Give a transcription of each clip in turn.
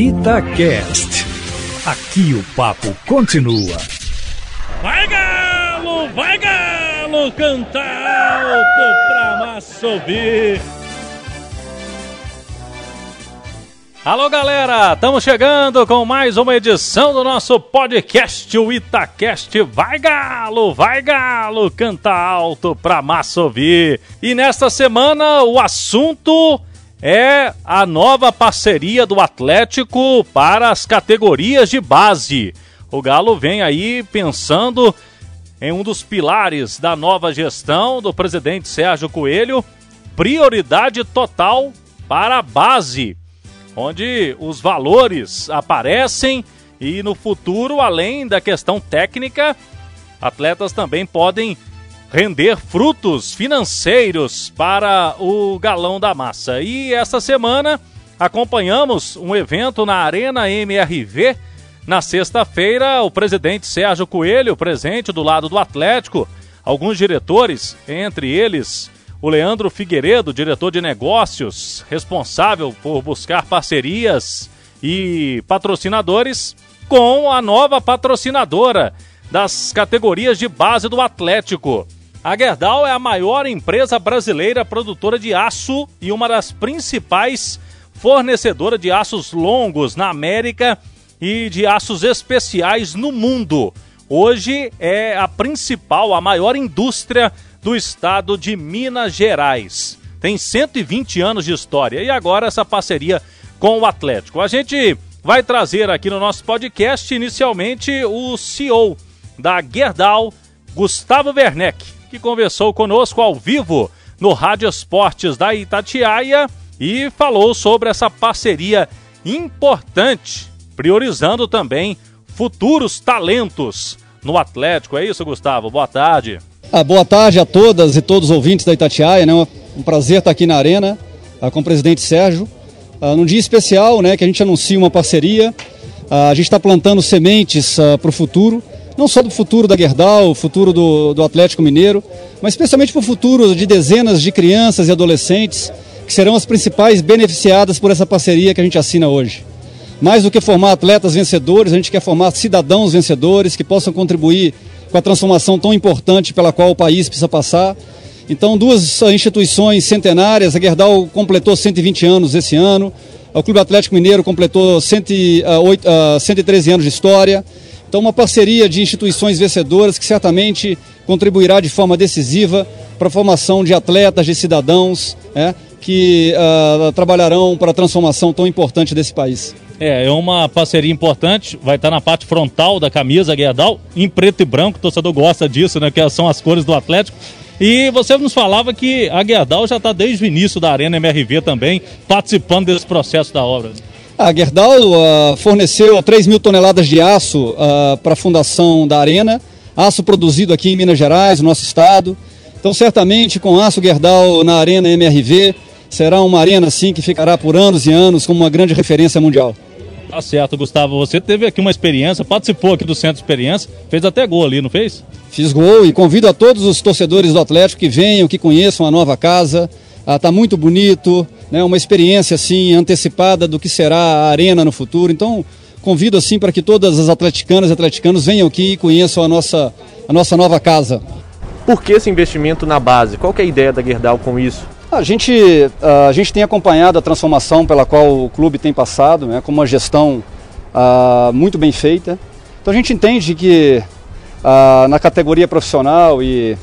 Itacast. Aqui o papo continua. Vai galo, vai galo, canta alto pra massa ouvir. Alô galera, estamos chegando com mais uma edição do nosso podcast, o Itacast. Vai galo, vai galo, canta alto pra massa ouvir. E nesta semana o assunto é a nova parceria do Atlético para as categorias de base. O Galo vem aí pensando em um dos pilares da nova gestão do presidente Sérgio Coelho, prioridade total para a base onde os valores aparecem e no futuro, além da questão técnica, atletas também podem render frutos financeiros para o galão da massa. E essa semana acompanhamos um evento na Arena MRV. Na sexta-feira, o presidente Sérgio Coelho, presente do lado do Atlético, alguns diretores, entre eles o Leandro Figueiredo, diretor de negócios, responsável por buscar parcerias e patrocinadores, com a nova patrocinadora das categorias de base do Atlético. A Gerdau é a maior empresa brasileira produtora de aço e uma das principais fornecedora de aços longos na América e de aços especiais no mundo. Hoje é a principal, a maior indústria do estado de Minas Gerais. Tem 120 anos de história e agora essa parceria com o Atlético. A gente vai trazer aqui no nosso podcast inicialmente o CEO da Gerdau, Gustavo Werneck, que conversou conosco ao vivo no Rádio Esportes da Itatiaia e falou sobre essa parceria importante, priorizando também futuros talentos no Atlético. É isso, Gustavo? Boa tarde. Ah, boa tarde a todas e todos os ouvintes da Itatiaia, né? Um prazer estar aqui na Arena ah, com o presidente Sérgio. Ah, num dia especial, né, que a gente anuncia uma parceria. Ah, a gente está plantando sementes ah, para o futuro, não só do futuro da Gerdau, futuro do, do Atlético Mineiro, mas especialmente para o futuro de dezenas de crianças e adolescentes que serão as principais beneficiadas por essa parceria que a gente assina hoje. Mais do que formar atletas vencedores, a gente quer formar cidadãos vencedores que possam contribuir com a transformação tão importante pela qual o país precisa passar. Então, duas instituições centenárias, a Gerdau completou 120 anos esse ano, o Clube Atlético Mineiro completou 108, uh, 113 anos de história. Então, uma parceria de instituições vencedoras que certamente contribuirá de forma decisiva para a formação de atletas, de cidadãos, né, que uh, trabalharão para a transformação tão importante desse país. É, é uma parceria importante, vai estar na parte frontal da camisa Guerdal, em preto e branco, o torcedor gosta disso, né, que são as cores do Atlético. E você nos falava que a Guerdal já está desde o início da Arena MRV também, participando desse processo da obra. A Gerdau uh, forneceu 3 mil toneladas de aço uh, para a fundação da Arena, aço produzido aqui em Minas Gerais, no nosso estado. Então, certamente, com aço Gerdau na Arena MRV, será uma arena assim que ficará por anos e anos como uma grande referência mundial. Tá certo, Gustavo. Você teve aqui uma experiência, participou aqui do Centro de Experiência, fez até gol ali, não fez? Fiz gol e convido a todos os torcedores do Atlético que venham, que conheçam a nova casa. Está ah, muito bonito, né? uma experiência assim antecipada do que será a arena no futuro. Então, convido assim para que todas as atleticanas e atleticanos venham aqui e conheçam a nossa, a nossa nova casa. Por que esse investimento na base? Qual é a ideia da Gerdau com isso? A gente, a gente tem acompanhado a transformação pela qual o clube tem passado, né, com uma gestão muito bem feita. Então a gente entende que na categoria profissional e,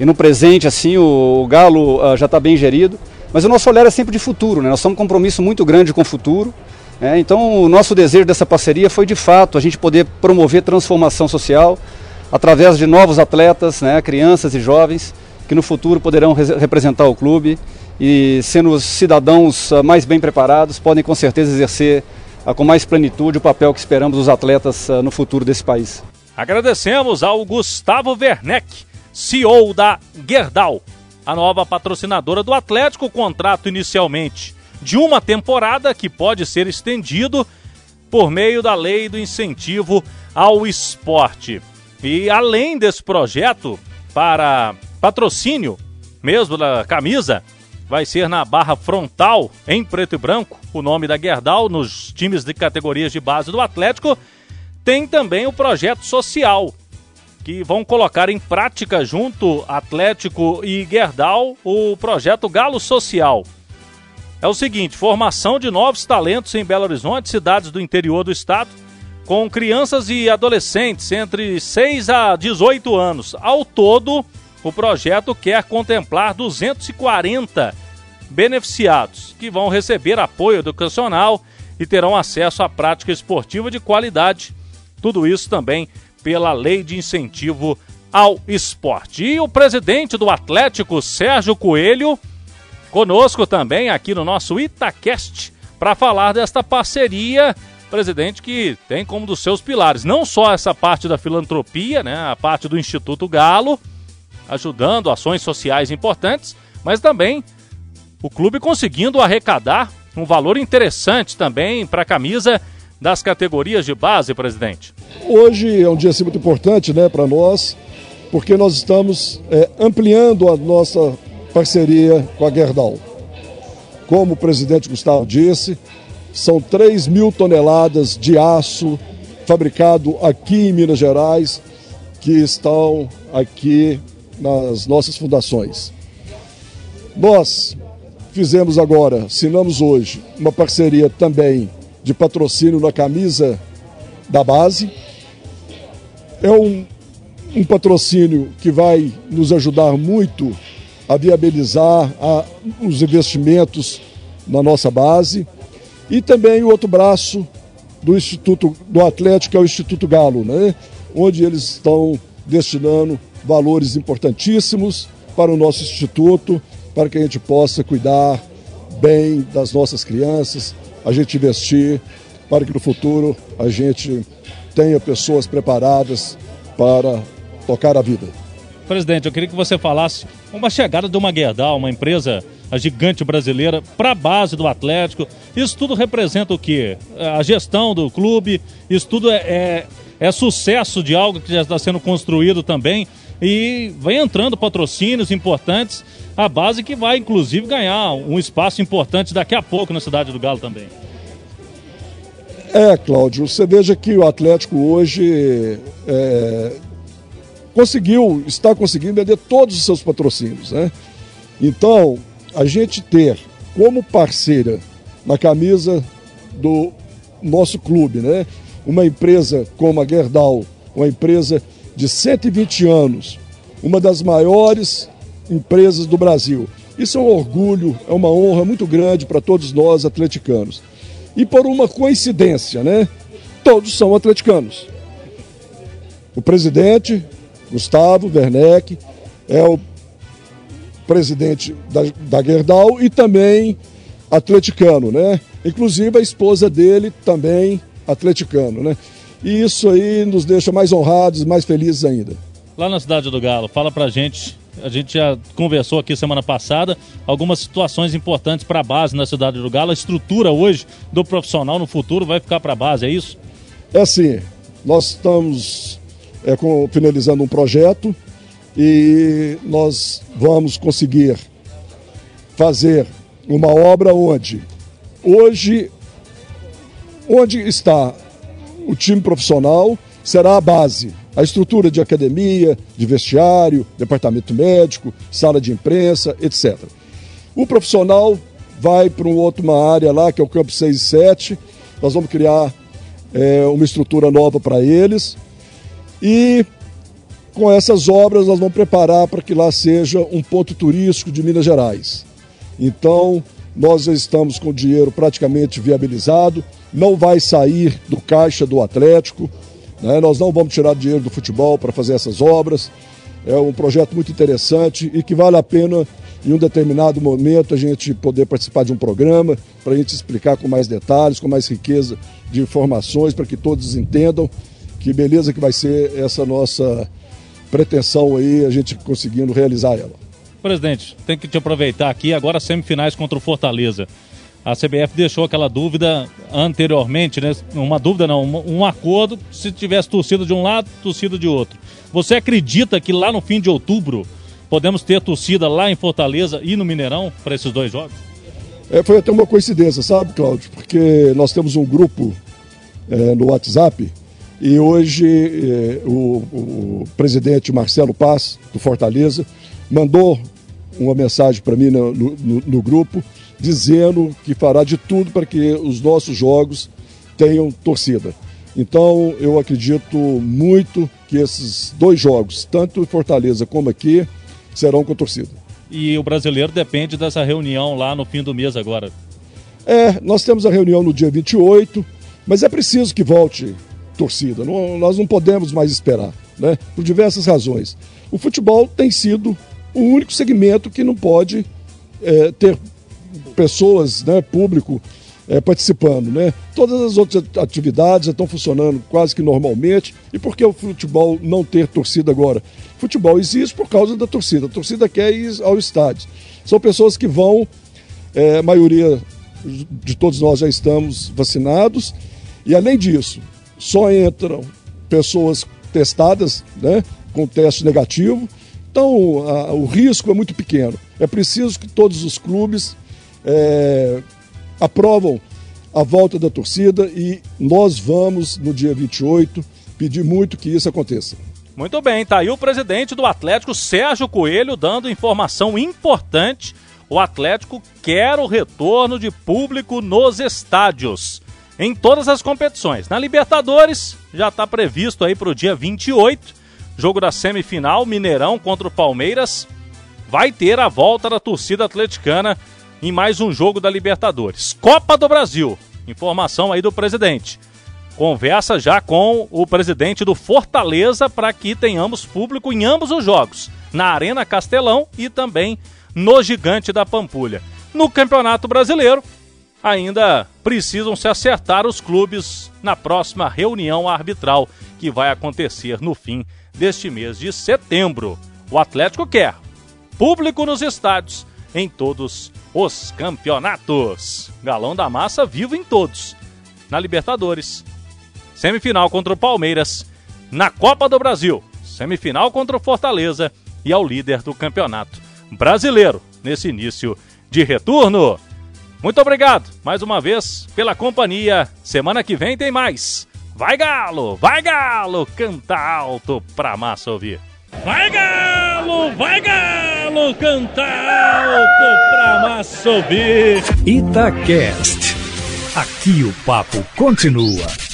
e no presente assim o, o Galo já está bem gerido, mas o nosso olhar é sempre de futuro, né? nós temos um compromisso muito grande com o futuro. Né? Então o nosso desejo dessa parceria foi de fato a gente poder promover transformação social através de novos atletas, né, crianças e jovens que no futuro poderão representar o clube e, sendo cidadãos ah, mais bem preparados, podem com certeza exercer ah, com mais plenitude o papel que esperamos dos atletas ah, no futuro desse país. Agradecemos ao Gustavo Werneck, CEO da Gerdau, a nova patrocinadora do Atlético, contrato inicialmente de uma temporada que pode ser estendido por meio da lei do incentivo ao esporte. E além desse projeto para patrocínio mesmo da camisa, vai ser na barra frontal, em preto e branco, o nome da Gerdau, nos times de categorias de base do Atlético. Tem também o projeto social, que vão colocar em prática junto Atlético e Gerdau o projeto Galo Social. É o seguinte: formação de novos talentos em Belo Horizonte, cidades do interior do estado, com crianças e adolescentes entre 6 a 18 anos. Ao todo, o projeto quer contemplar 240 beneficiados que vão receber apoio educacional e terão acesso à prática esportiva de qualidade. Tudo isso também pela Lei de Incentivo ao Esporte. E o presidente do Atlético, Sérgio Coelho, conosco também aqui no nosso Itacast para falar desta parceria. Presidente que tem como dos seus pilares não só essa parte da filantropia, né, a parte do Instituto Galo, ajudando ações sociais importantes, mas também o clube conseguindo arrecadar um valor interessante também para a camisa das categorias de base, presidente? Hoje é um dia assim, muito importante né, para nós, porque nós estamos é, ampliando a nossa parceria com a Gerdau. Como o presidente Gustavo disse, são 3 mil toneladas de aço fabricado aqui em Minas Gerais que estão aqui nas nossas fundações. Nós fizemos agora, assinamos hoje, uma parceria também de patrocínio na camisa da base. É um, um patrocínio que vai nos ajudar muito a viabilizar a, os investimentos na nossa base. E também o outro braço do Instituto do Atlético, é o Instituto Galo, né? onde eles estão destinando valores importantíssimos para o nosso instituto, para que a gente possa cuidar bem das nossas crianças, a gente investir para que no futuro a gente tenha pessoas preparadas para tocar a vida. Presidente, eu queria que você falasse uma chegada de uma Gerdau, uma empresa a gigante brasileira, para a base do Atlético. Isso tudo representa o quê? A gestão do clube, isso tudo é, é, é sucesso de algo que já está sendo construído também. E vem entrando patrocínios importantes, a base que vai inclusive ganhar um espaço importante daqui a pouco na cidade do Galo também. É, Cláudio, você veja que o Atlético hoje é, conseguiu, está conseguindo vender todos os seus patrocínios, né? Então, a gente ter como parceira na camisa do nosso clube, né? Uma empresa como a Gerdau, uma empresa de 120 anos, uma das maiores empresas do Brasil. Isso é um orgulho, é uma honra muito grande para todos nós atleticanos. E por uma coincidência, né? Todos são atleticanos. O presidente, Gustavo Werneck, é o presidente da, da Gerdau e também atleticano, né? Inclusive a esposa dele também atleticano, né? E isso aí nos deixa mais honrados, mais felizes ainda. Lá na cidade do Galo, fala pra gente. A gente já conversou aqui semana passada algumas situações importantes para a base na cidade do Galo. A estrutura hoje do profissional no futuro vai ficar para a base, é isso? É assim, nós estamos é, com, finalizando um projeto e nós vamos conseguir fazer uma obra onde hoje onde está o time profissional será a base, a estrutura de academia, de vestiário, departamento médico, sala de imprensa, etc. O profissional vai para um outro uma área lá, que é o campo 6 e 7. Nós vamos criar é, uma estrutura nova para eles. E com essas obras nós vamos preparar para que lá seja um ponto turístico de Minas Gerais. Então, nós estamos com o dinheiro praticamente viabilizado não vai sair do caixa do Atlético. Né? Nós não vamos tirar dinheiro do futebol para fazer essas obras. É um projeto muito interessante e que vale a pena, em um determinado momento, a gente poder participar de um programa para a gente explicar com mais detalhes, com mais riqueza de informações, para que todos entendam que beleza que vai ser essa nossa pretensão aí, a gente conseguindo realizar ela. Presidente, tem que te aproveitar aqui, agora semifinais contra o Fortaleza a CBF deixou aquela dúvida anteriormente, né? Uma dúvida não, um, acordo se tivesse torcida de um lado, torcida de outro. Você acredita que lá no fim de outubro Podemos ter torcida lá em Fortaleza e no Mineirão para esses dois jogos? É, foi até uma coincidência, sabe, Cláudio? Porque nós temos um grupo é, no WhatsApp e hoje é, o, o, presidente Marcelo Paz, do Fortaleza, mandou uma mensagem para mim no, no, no, grupo dizendo que fará de tudo para que os nossos jogos tenham torcida. Então eu acredito muito que esses dois jogos, tanto em Fortaleza como aqui, serão com torcida. E o brasileiro depende dessa reunião lá no fim do mês agora. É, nós temos a reunião no dia 28, mas é preciso que volte torcida. Não, nós não podemos mais esperar, né? Por diversas razões. O futebol tem sido o único segmento que não pode é, ter pessoas, né, público, é, participando. Né? Todas as outras atividades estão funcionando quase que normalmente. E por que o futebol não ter torcida agora? Futebol existe por causa da torcida. A torcida quer ir ao estádio. São pessoas que vão, é, a maioria de todos nós já estamos vacinados. E além disso, só entram pessoas testadas, né, com teste negativo. Então, a, o risco é muito pequeno. É preciso que todos os clubes é, aprovam a volta da torcida e nós vamos, no dia 28, pedir muito que isso aconteça. Muito bem, tá aí o presidente do Atlético, Sérgio Coelho, dando informação importante. O Atlético quer o retorno de público nos estádios, em todas as competições. Na Libertadores, já está previsto aí para o dia 28, jogo da semifinal, Mineirão contra o Palmeiras. Vai ter a volta da torcida atleticana em mais um jogo da Libertadores. Copa do Brasil. Informação aí do presidente. Conversa já com o presidente do Fortaleza para que tenhamos público em ambos os jogos, na Arena Castelão e também no Gigante da Pampulha. No Campeonato Brasileiro, ainda precisam se acertar os clubes na próxima reunião arbitral que vai acontecer no fim deste mês de setembro. O Atlético quer público nos estádios em todos os campeonatos. Galão da Massa vivo em todos. Na Libertadores, semifinal contra o Palmeiras, na Copa do Brasil, semifinal contra o Fortaleza e ao líder do campeonato brasileiro nesse início de retorno. Muito obrigado mais uma vez pela companhia. Semana que vem tem mais. Vai Galo, vai Galo, canta alto pra massa ouvir. Vai Galo, vai Galo, canta alto pra massa ouvir. Itacast. Aqui o papo continua.